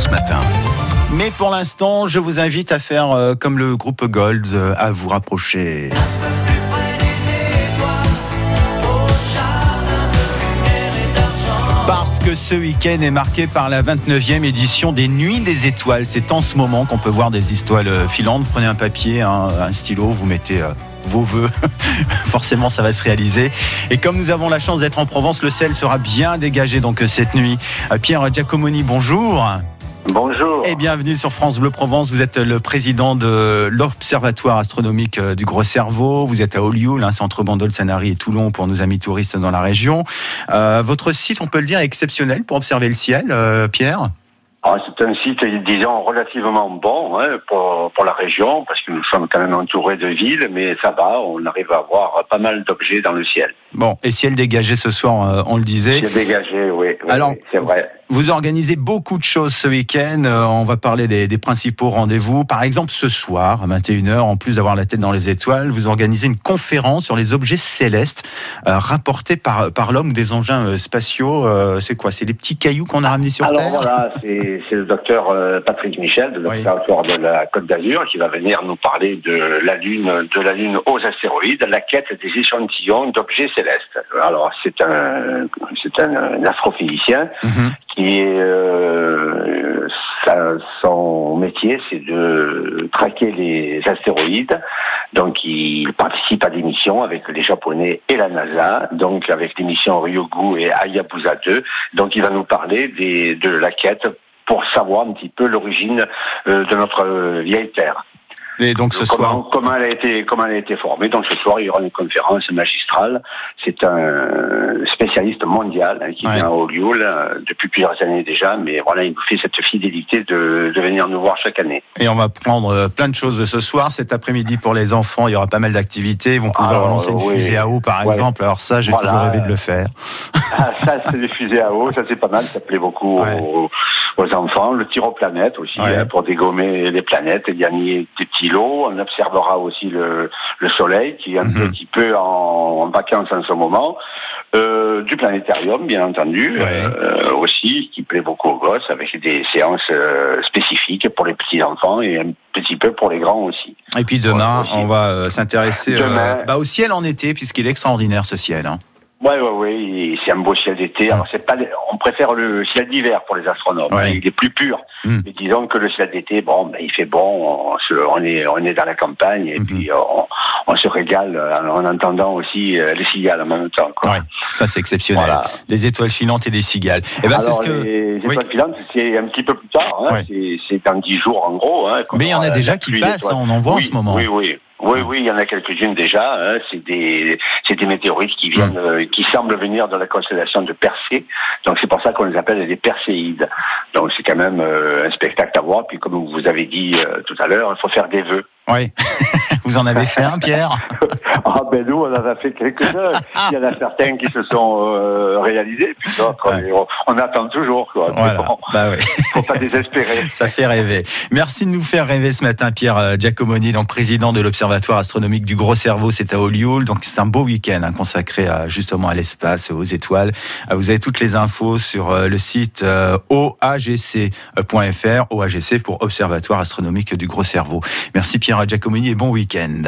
France Matin. Mais pour l'instant, je vous invite à faire euh, comme le groupe Gold, euh, à vous rapprocher. Parce que ce week-end est marqué par la 29e édition des Nuits des Étoiles. C'est en ce moment qu'on peut voir des étoiles euh, filantes. Prenez un papier, un, un stylo, vous mettez vos voeux. Forcément, ça va se réaliser. Et comme nous avons la chance d'être en Provence, le ciel sera bien dégagé donc cette nuit. Pierre Giacomoni, bonjour. Bonjour. Et bienvenue sur France Bleu Provence. Vous êtes le président de l'Observatoire astronomique euh, du Gros Cerveau. Vous êtes à Olioul, hein, c'est entre Bandol, Sanary et Toulon pour nos amis touristes dans la région. Euh, votre site, on peut le dire, est exceptionnel pour observer le ciel, euh, Pierre? Ah, c'est un site, disons, relativement bon hein, pour, pour la région, parce que nous sommes quand même entourés de villes, mais ça va, on arrive à voir pas mal d'objets dans le ciel. Bon, et ciel dégagé ce soir, on le disait. C'est dégagé, oui, oui, Alors, c'est vrai. Vous organisez beaucoup de choses ce week-end. Euh, on va parler des, des principaux rendez-vous. Par exemple, ce soir, à 21h, en plus d'avoir la tête dans les étoiles, vous organisez une conférence sur les objets célestes euh, rapportés par, par l'homme ou des engins euh, spatiaux. Euh, c'est quoi? C'est les petits cailloux qu'on a ramenés sur Alors Terre? voilà, c'est c'est le docteur Patrick Michel de Oui. l'Observatoire de la Côte d'Azur qui va venir nous parler de la Lune, de la Lune aux astéroïdes, la quête des échantillons d'objets célestes. Alors c'est un, c'est un, un astrophysicien Mhm. Qui euh, son métier, c'est de traquer les astéroïdes. Donc, il participe à des missions avec les Japonais et la NASA, donc avec les missions Ryugu et Hayabusa 2. Donc, il va nous parler de la quête pour savoir un petit peu l'origine euh, de notre euh, vieille Terre. Et donc ce comment, soir, comment elle a été comment elle a été formée. Donc ce soir il y aura une conférence magistrale. C'est un spécialiste mondial hein, qui Ouais. vient au Lioul euh, depuis plusieurs années déjà, mais voilà il nous fait cette fidélité de, de venir nous voir chaque année. et on va prendre euh, plein de choses ce soir. Cet après-midi pour les enfants, il y aura pas mal d'activités. Ils vont pouvoir Alors, lancer une oui. fusée à eau, par Ouais. exemple. Alors ça, j'ai Voilà. toujours rêvé de le faire. Ah, ça c'est des fusées à eau, ça c'est pas mal, ça plaît beaucoup Ouais. aux, aux enfants. Le tir aux planètes aussi Ouais. hein, pour dégommer les planètes et gagner des petits lots. On observera aussi le, le Soleil qui est un Mhm. petit peu en, en vacances en ce moment. Euh, du planétarium, bien entendu, Ouais. euh, aussi, qui plaît beaucoup aux gosses, avec des séances euh, spécifiques pour les petits enfants et un petit peu pour les grands aussi. Et puis demain, aussi. on va s'intéresser bah, au ciel en été, puisqu'il est extraordinaire ce ciel. hein. Ouais, ouais, ouais, c'est un beau ciel d'été. Alors c'est pas, on préfère le ciel d'hiver pour les astronomes. Ouais. Il est plus pur. Mm. Mais disons que le ciel d'été, bon, ben, il fait bon. On, se- on est, on est dans la campagne et Mhm. puis on, on se régale en, en entendant aussi euh, les cigales en même temps. Quoi. Ouais, ça c'est exceptionnel. Voilà. Des étoiles filantes et des cigales. Et ben c'est Alors ce que. les oui. étoiles filantes, c'est un petit peu plus tard. Hein, Ouais. c'est, dans dix jours en gros. Hein, Mais il y en a déjà qui passent, on en voit en oui, ce moment. Oui, oui. Oui, oui, il y en a quelques-unes déjà. Hein, c'est des, c'est des météorites qui viennent, euh, qui semblent venir de la constellation de Persée. Donc c'est pour ça qu'on les appelle les Perséides. Donc c'est quand même euh, un spectacle à voir. Puis comme vous avez dit euh, tout à l'heure, il faut faire des vœux. Oui. Vous en avez fait un, Pierre Ah ben nous, on en a fait quelques-uns. Il y en a certains qui se sont euh, réalisés, puis d'autres, Ouais. on, on attend toujours. Quoi. Voilà. bon, Bah oui. faut pas désespérer. Ça fait rêver. Merci de nous faire rêver ce matin, Pierre euh, Giacomoni, donc président de l'Observatoire astronomique du Gros Cerveau, c'est à Olioul. Donc c'est un beau week-end hein, consacré à, justement à l'espace, aux étoiles. Euh, Vous avez toutes les infos sur euh, le site euh, oagc.fr, OAGC pour Observatoire astronomique du Gros Cerveau. Merci Pierre Giacomoni et bon week-end.